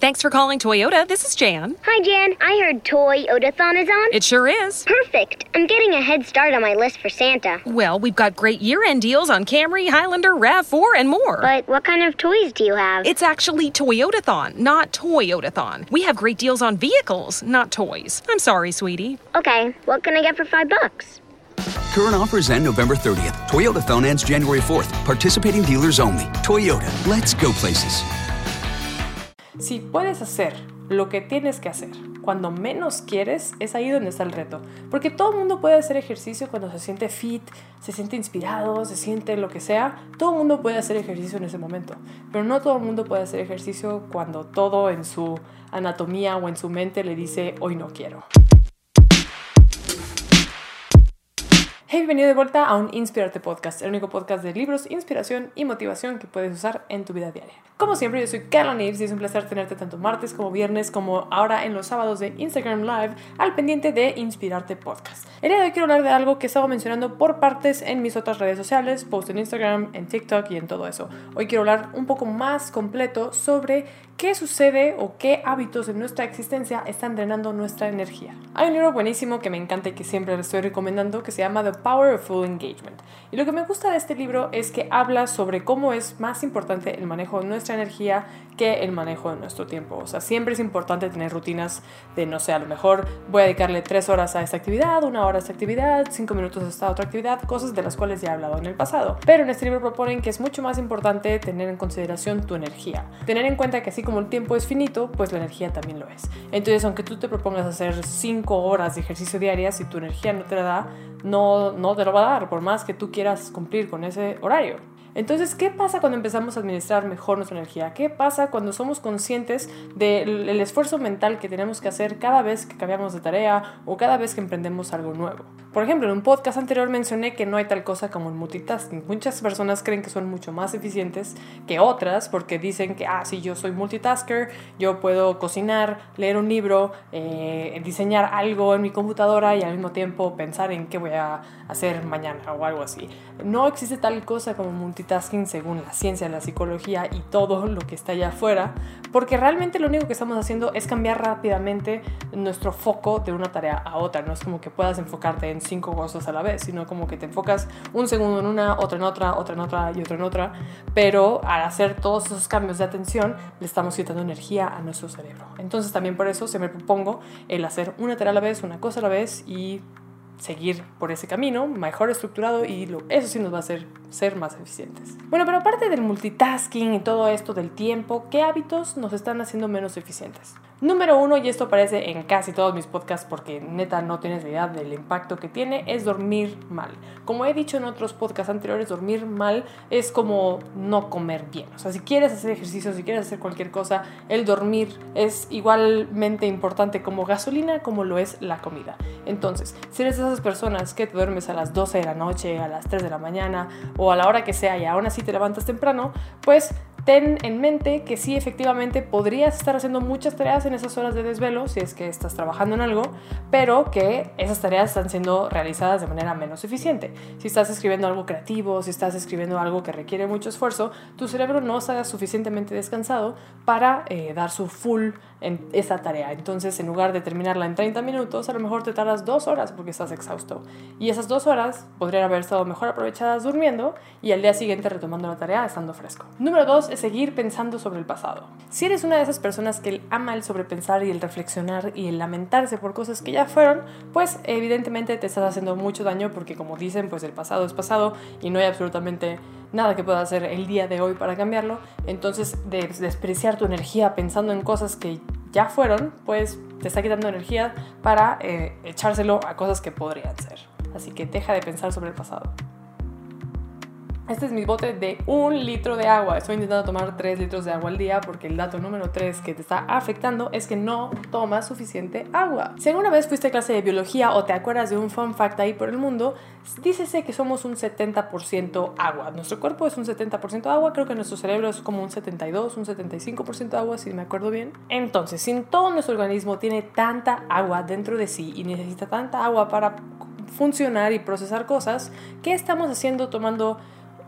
Thanks for calling Toyota. This is Jan. Hi, Jan. I heard Toy Odathon is on. It sure is. Perfect. I'm getting a head start on my list for Santa. Well, we've got great year end deals on Camry, Highlander, RAV4, and more. But what kind of toys do you have? It's actually Toyotathon, not Toyotathon. We have great deals on vehicles, not toys. I'm sorry, sweetie. okay. What can I get for five bucks? Current offers end November 30th. Toyota phone ends January 4th. Participating dealers only. Toyota, let's go places. Si puedes hacer lo que tienes que hacer cuando menos quieres, es ahí donde está el reto. Porque todo mundo puede hacer ejercicio cuando se siente fit, se siente inspirado, se siente lo que sea. Todo mundo puede hacer ejercicio en ese momento. Pero no todo el mundo puede hacer ejercicio cuando todo en su anatomía o en su mente le dice hoy no quiero. Hey, bienvenido de vuelta a un Inspirarte Podcast, el único podcast de libros, inspiración y motivación que puedes usar en tu vida diaria. Como siempre, yo soy Carla Neves y es un placer tenerte tanto martes como viernes como ahora en los sábados de Instagram Live al pendiente de Inspirarte Podcast. El día de hoy quiero hablar de algo que estaba mencionando por partes en mis otras redes sociales, post en Instagram, en TikTok y en todo eso. Hoy quiero hablar un poco más completo sobre qué sucede o qué hábitos en nuestra existencia están drenando nuestra energía. Hay un libro buenísimo que me encanta y que siempre le estoy recomendando que se llama The Power of Full Engagement. Y lo que me gusta de este libro es que habla sobre cómo es más importante el manejo de nuestra energía que el manejo de nuestro tiempo. O sea, siempre es importante tener rutinas de, no sé, a lo mejor voy a dedicarle tres horas a esta actividad, una hora a esta actividad, cinco minutos a esta otra actividad, cosas de las cuales ya he hablado en el pasado. Pero en este libro proponen que es mucho más importante tener en consideración tu energía. Tener en cuenta que así como el tiempo es finito, pues la energía también lo es. Entonces, aunque tú te propongas hacer cinco horas de ejercicio diarias, si tu energía no te la da, no, no te lo va a dar, por más que tú quieras cumplir con ese horario. Entonces, ¿qué pasa cuando empezamos a administrar mejor nuestra energía? ¿Qué pasa cuando somos conscientes del el esfuerzo mental que tenemos que hacer cada vez que cambiamos de tarea o cada vez que emprendemos algo nuevo? Por ejemplo, en un podcast anterior mencioné que no hay tal cosa como el multitasking. Muchas personas creen que son mucho más eficientes que otras porque dicen que, ah, sí, yo soy multitasker, yo puedo cocinar, leer un libro, eh, diseñar algo en mi computadora y al mismo tiempo pensar en qué voy a hacer mañana o algo así. No existe tal cosa como multitasking según la ciencia, la psicología y todo lo que está allá afuera, porque realmente lo único que estamos haciendo es cambiar rápidamente nuestro foco de una tarea a otra. No es como que puedas enfocarte en cinco cosas a la vez, sino como que te enfocas un segundo en una, otra en otra, otra en otra y otra en otra, pero al hacer todos esos cambios de atención le estamos quitando energía a nuestro cerebro. Entonces también por eso se me propongo el hacer una tarea a la vez, una cosa a la vez y seguir por ese camino, mejor estructurado y lo, eso sí nos va a hacer ser más eficientes. Bueno, pero aparte del multitasking y todo esto del tiempo, ¿qué hábitos nos están haciendo menos eficientes? Número uno, y esto aparece en casi todos mis podcasts porque neta no tienes idea del impacto que tiene, es dormir mal. Como he dicho en otros podcasts anteriores, dormir mal es como no comer bien. O sea, si quieres hacer ejercicio, si quieres hacer cualquier cosa, el dormir es igualmente importante como gasolina como lo es la comida. Entonces, si eres de esas personas que te duermes a las 12 de la noche, a las 3 de la mañana o a la hora que sea y aún así te levantas temprano, pues ten en mente que sí, efectivamente, podrías estar haciendo muchas tareas en esas horas de desvelo, si es que estás trabajando en algo, pero que esas tareas están siendo realizadas de manera menos eficiente. Si estás escribiendo algo creativo, si estás escribiendo algo que requiere mucho esfuerzo, tu cerebro no está suficientemente descansado para eh, dar su full en esa tarea. Entonces, en lugar de terminarla en 30 minutos, a lo mejor te tardas dos horas porque estás exhausto. Y esas dos horas podrían haber estado mejor aprovechadas durmiendo y al día siguiente retomando la tarea estando fresco. Número dos es seguir pensando sobre el pasado. Si eres una de esas personas que ama el sobrepensar y el reflexionar y el lamentarse por cosas que ya fueron, pues evidentemente te estás haciendo mucho daño porque como dicen, pues el pasado es pasado y no hay absolutamente nada que pueda hacer el día de hoy para cambiarlo. Entonces, de despreciar tu energía pensando en cosas que ya fueron, pues te está quitando energía para eh, echárselo a cosas que podrían ser. Así que deja de pensar sobre el pasado. Este es mi bote de un litro de agua. Estoy intentando tomar 3 litros de agua al día porque el dato número 3 que te está afectando es que no tomas suficiente agua. Si alguna vez fuiste a clase de biología o te acuerdas de un fun fact ahí por el mundo, dícese que somos un 70% agua. Nuestro cuerpo es un 70% agua, creo que nuestro cerebro es como un 72, un 75% agua, si me acuerdo bien. Entonces, si todo nuestro organismo tiene tanta agua dentro de sí y necesita tanta agua para funcionar y procesar cosas, ¿qué estamos haciendo tomando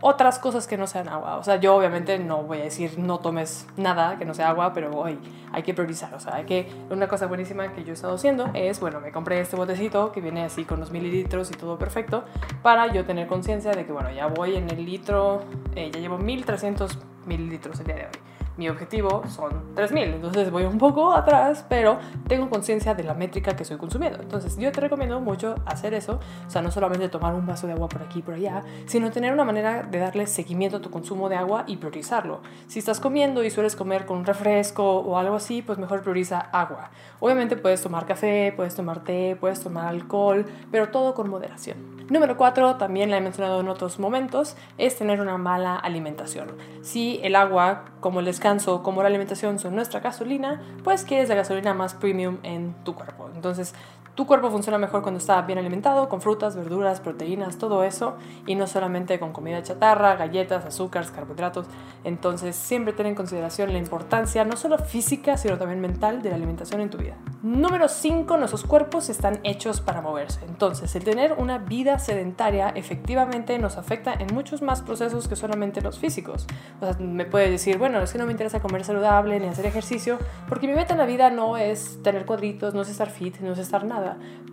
otras cosas que no sean agua. O sea, yo obviamente no voy a decir no tomes nada que no sea agua, pero hoy hay que priorizar. O sea, hay que. Una cosa buenísima que yo he estado haciendo es, bueno, me compré este botecito que viene así con los mililitros y todo perfecto para yo tener conciencia de que, bueno, ya voy en el litro, eh, ya llevo 1300 mililitros el día de hoy mi objetivo son 3000, entonces voy un poco atrás, pero tengo conciencia de la métrica que estoy consumiendo. Entonces yo te recomiendo mucho hacer eso, o sea, no solamente tomar un vaso de agua por aquí y por allá, sino tener una manera de darle seguimiento a tu consumo de agua y priorizarlo. Si estás comiendo y sueles comer con un refresco o algo así, pues mejor prioriza agua. Obviamente puedes tomar café, puedes tomar té, puedes tomar alcohol, pero todo con moderación. Número 4, también la he mencionado en otros momentos, es tener una mala alimentación. Si el agua, como el descanso, como la alimentación son nuestra gasolina, pues quieres la gasolina más premium en tu cuerpo. Entonces, tu cuerpo funciona mejor cuando está bien alimentado, con frutas, verduras, proteínas, todo eso, y no solamente con comida chatarra, galletas, azúcares, carbohidratos. Entonces, siempre ten en consideración la importancia, no solo física, sino también mental, de la alimentación en tu vida. Número 5. Nuestros cuerpos están hechos para moverse. Entonces, el tener una vida sedentaria efectivamente nos afecta en muchos más procesos que solamente los físicos. O sea, me puedes decir, bueno, es que no me interesa comer saludable ni hacer ejercicio, porque mi meta en la vida no es tener cuadritos, no es estar fit, no es estar nada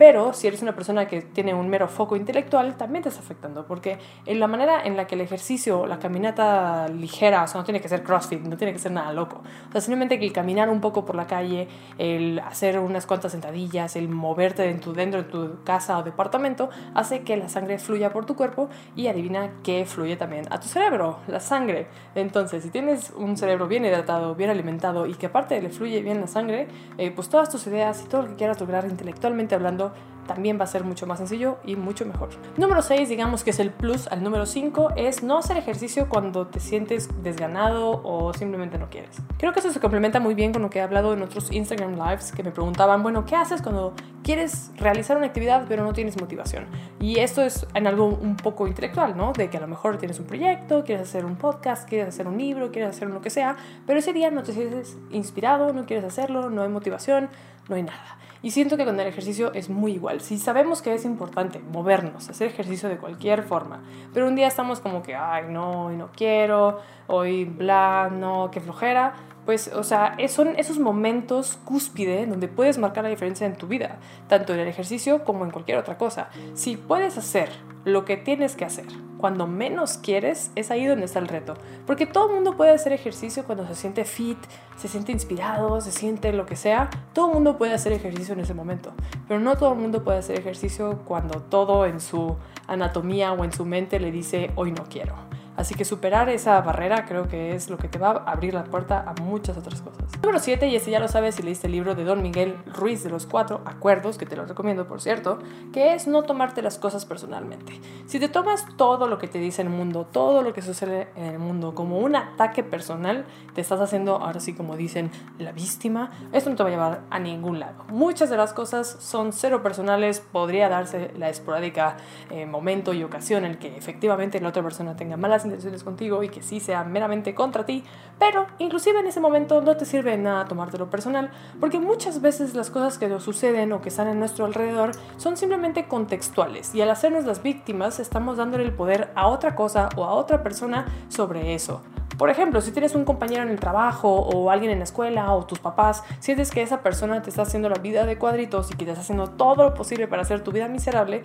pero si eres una persona que tiene un mero foco intelectual, también te está afectando, porque en la manera en la que el ejercicio, la caminata ligera, o sea, no tiene que ser CrossFit, no tiene que ser nada loco. O sea, simplemente que el caminar un poco por la calle, el hacer unas cuantas sentadillas, el moverte dentro, dentro de tu casa o departamento, hace que la sangre fluya por tu cuerpo y adivina que fluye también a tu cerebro, la sangre. Entonces, si tienes un cerebro bien hidratado, bien alimentado y que aparte le fluye bien la sangre, eh, pues todas tus ideas y todo lo que quieras lograr intelectualmente hablando, también va a ser mucho más sencillo y mucho mejor. Número 6, digamos que es el plus al número 5, es no hacer ejercicio cuando te sientes desganado o simplemente no quieres. Creo que eso se complementa muy bien con lo que he hablado en otros Instagram Lives que me preguntaban, bueno, ¿qué haces cuando quieres realizar una actividad pero no tienes motivación? Y esto es en algo un poco intelectual, ¿no? De que a lo mejor tienes un proyecto, quieres hacer un podcast, quieres hacer un libro, quieres hacer lo que sea, pero ese día no te sientes inspirado, no quieres hacerlo, no hay motivación, no hay nada. Y siento que con el ejercicio es muy igual. Si sabemos que es importante movernos, hacer ejercicio de cualquier forma, pero un día estamos como que, ay, no, hoy no quiero, hoy bla, no, qué flojera, pues, o sea, son esos momentos cúspide donde puedes marcar la diferencia en tu vida, tanto en el ejercicio como en cualquier otra cosa. Si puedes hacer lo que tienes que hacer cuando menos quieres, es ahí donde está el reto. Porque todo el mundo puede hacer ejercicio cuando se siente fit, se siente inspirado, se siente lo que sea. Todo el mundo puede hacer ejercicio en ese momento. Pero no todo el mundo puede hacer ejercicio cuando todo en su anatomía o en su mente le dice hoy no quiero. Así que superar esa barrera creo que es lo que te va a abrir la puerta a muchas otras cosas. Número 7, y este ya lo sabes si leíste el libro de Don Miguel Ruiz de los Cuatro Acuerdos, que te lo recomiendo por cierto, que es no tomarte las cosas personalmente. Si te tomas todo lo que te dice el mundo, todo lo que sucede en el mundo como un ataque personal, te estás haciendo, ahora sí como dicen, la víctima, esto no te va a llevar a ningún lado. Muchas de las cosas son cero personales, podría darse la esporádica eh, momento y ocasión en el que efectivamente la otra persona tenga malas intenciones contigo y que sí sea meramente contra ti, pero inclusive en ese momento no te sirve de nada tomártelo personal, porque muchas veces las cosas que nos suceden o que están en nuestro alrededor son simplemente contextuales y al hacernos las víctimas estamos dándole el poder a otra cosa o a otra persona sobre eso. Por ejemplo, si tienes un compañero en el trabajo o alguien en la escuela o tus papás, sientes que esa persona te está haciendo la vida de cuadritos y que te está haciendo todo lo posible para hacer tu vida miserable,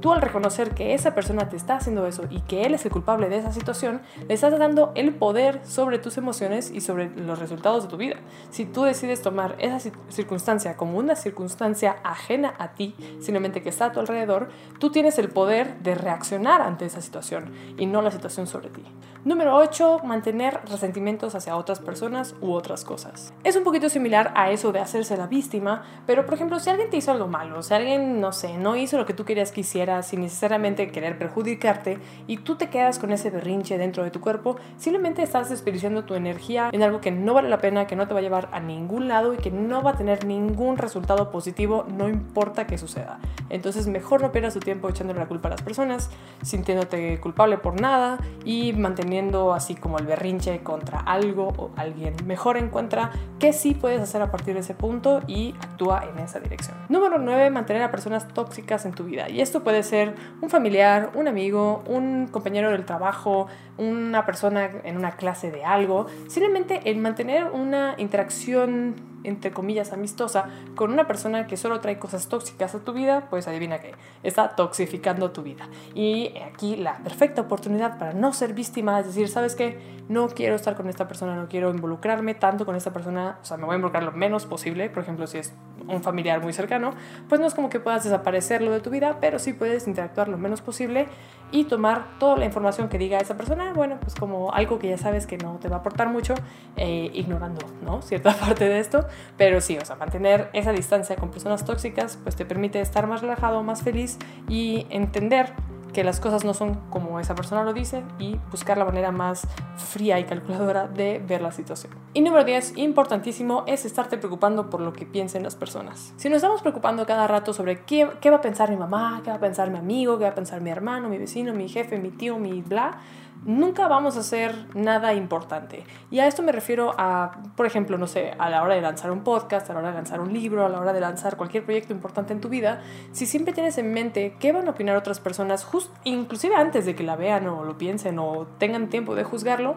Tú al reconocer que esa persona te está haciendo eso y que él es el culpable de esa situación, le estás dando el poder sobre tus emociones y sobre los resultados de tu vida. Si tú decides tomar esa circunstancia como una circunstancia ajena a ti, simplemente que está a tu alrededor, tú tienes el poder de reaccionar ante esa situación y no la situación sobre ti. Número 8. Mantener resentimientos hacia otras personas u otras cosas. Es un poquito similar a eso de hacerse la víctima, pero por ejemplo, si alguien te hizo algo malo, si alguien, no sé, no hizo lo que tú querías que hiciera, sin necesariamente querer perjudicarte y tú te quedas con ese berrinche dentro de tu cuerpo, simplemente estás desperdiciando tu energía en algo que no vale la pena, que no te va a llevar a ningún lado y que no va a tener ningún resultado positivo, no importa qué suceda. Entonces mejor no pierdas tu tiempo echándole la culpa a las personas, sintiéndote culpable por nada y manteniendo así como el berrinche contra algo o alguien. Mejor encuentra qué sí puedes hacer a partir de ese punto y actúa en esa dirección. Número 9, mantener a personas tóxicas en tu vida. Y esto puede ser un familiar, un amigo, un compañero del trabajo, una persona en una clase de algo. Simplemente el mantener una interacción entre comillas, amistosa con una persona que solo trae cosas tóxicas a tu vida, pues adivina qué, está toxificando tu vida. Y aquí la perfecta oportunidad para no ser víctima, es decir, ¿sabes qué? No quiero estar con esta persona, no quiero involucrarme tanto con esta persona, o sea, me voy a involucrar lo menos posible, por ejemplo, si es un familiar muy cercano, pues no es como que puedas desaparecerlo de tu vida, pero sí puedes interactuar lo menos posible y tomar toda la información que diga esa persona, bueno, pues como algo que ya sabes que no te va a aportar mucho, eh, ignorando, ¿no? Cierta parte de esto, pero sí, o sea, mantener esa distancia con personas tóxicas, pues te permite estar más relajado, más feliz y entender que las cosas no son como esa persona lo dice y buscar la manera más fría y calculadora de ver la situación. Y número 10, importantísimo, es estarte preocupando por lo que piensen las personas. Si nos estamos preocupando cada rato sobre qué, qué va a pensar mi mamá, qué va a pensar mi amigo, qué va a pensar mi hermano, mi vecino, mi jefe, mi tío, mi bla, nunca vamos a hacer nada importante. Y a esto me refiero a, por ejemplo, no sé, a la hora de lanzar un podcast, a la hora de lanzar un libro, a la hora de lanzar cualquier proyecto importante en tu vida, si siempre tienes en mente qué van a opinar otras personas, just, inclusive antes de que la vean o lo piensen o tengan tiempo de juzgarlo,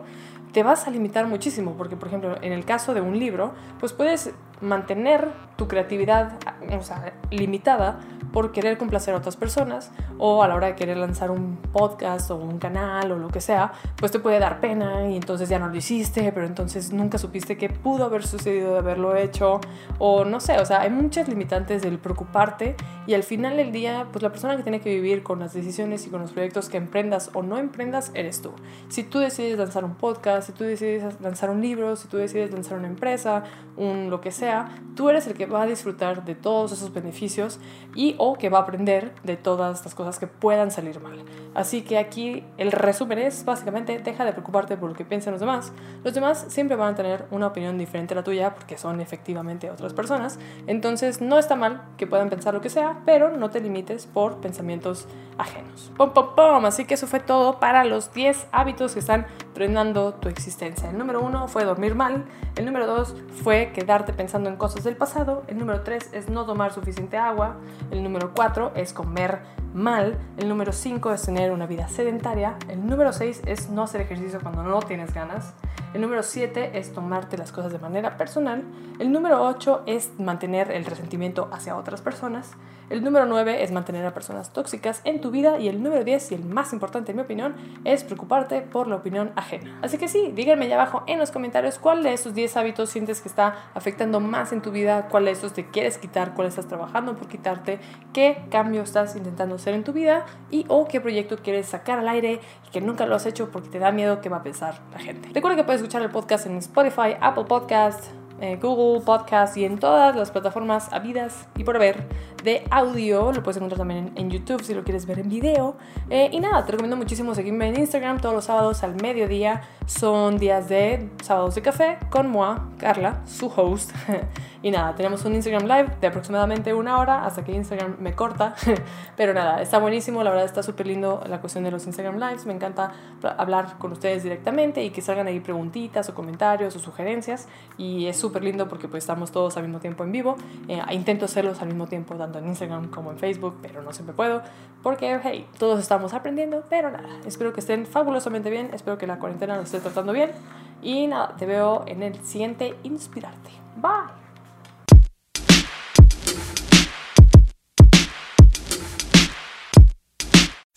te vas a limitar muchísimo, porque por ejemplo, en el caso de un libro, pues puedes mantener tu creatividad o sea, limitada por querer complacer a otras personas o a la hora de querer lanzar un podcast o un canal o lo que sea, pues te puede dar pena y entonces ya no lo hiciste, pero entonces nunca supiste qué pudo haber sucedido de haberlo hecho o no sé, o sea, hay muchas limitantes del preocuparte y al final del día, pues la persona que tiene que vivir con las decisiones y con los proyectos que emprendas o no emprendas eres tú. Si tú decides lanzar un podcast, si tú decides lanzar un libro, si tú decides lanzar una empresa, un lo que sea, tú eres el que va a disfrutar de todos esos beneficios y o que va a aprender de todas las cosas que puedan salir mal. Así que aquí el resumen es básicamente deja de preocuparte por lo que piensen los demás. Los demás siempre van a tener una opinión diferente a la tuya porque son efectivamente otras personas. Entonces no está mal que puedan pensar lo que sea, pero no te limites por pensamientos ajenos. Pom, pom, pom. Así que eso fue todo para los 10 hábitos que están frenando tu existencia. El número uno fue dormir mal. El número dos fue quedarte pensando en cosas del pasado. El número tres es no tomar suficiente agua. El número cuatro es comer mal. El número cinco es tener una vida sedentaria. El número seis es no hacer ejercicio cuando no tienes ganas. El número 7 es tomarte las cosas de manera personal. El número 8 es mantener el resentimiento hacia otras personas. El número 9 es mantener a personas tóxicas en tu vida. Y el número 10, y el más importante en mi opinión, es preocuparte por la opinión ajena. Así que sí, díganme allá abajo en los comentarios cuál de estos 10 hábitos sientes que está afectando más en tu vida, cuál de estos te quieres quitar, cuál estás trabajando por quitarte, qué cambio estás intentando hacer en tu vida y o qué proyecto quieres sacar al aire y que nunca lo has hecho porque te da miedo qué va a pensar la gente. Recuerda que puedes escuchar el podcast en Spotify, Apple Podcast, eh, Google Podcast y en todas las plataformas habidas y por haber de audio. Lo puedes encontrar también en, YouTube si lo quieres ver en video. Eh, y nada, te recomiendo muchísimo seguirme en Instagram todos los sábados al mediodía. Son días de sábados de café con Moa, Carla, su host. y nada, tenemos un Instagram Live de aproximadamente una hora hasta que Instagram me corta. Pero nada, está buenísimo. La verdad está súper lindo la cuestión de los Instagram Lives. Me encanta hablar con ustedes directamente y que salgan ahí preguntitas o comentarios o sugerencias. Y es súper lindo porque pues estamos todos al mismo tiempo en vivo. Eh, intento hacerlos al mismo tiempo tanto en Instagram como en Facebook, pero no siempre puedo porque, hey, todos estamos aprendiendo, pero nada, espero que estén fabulosamente bien, espero que la cuarentena los esté tratando bien y nada, te veo en el siguiente Inspirarte. Bye.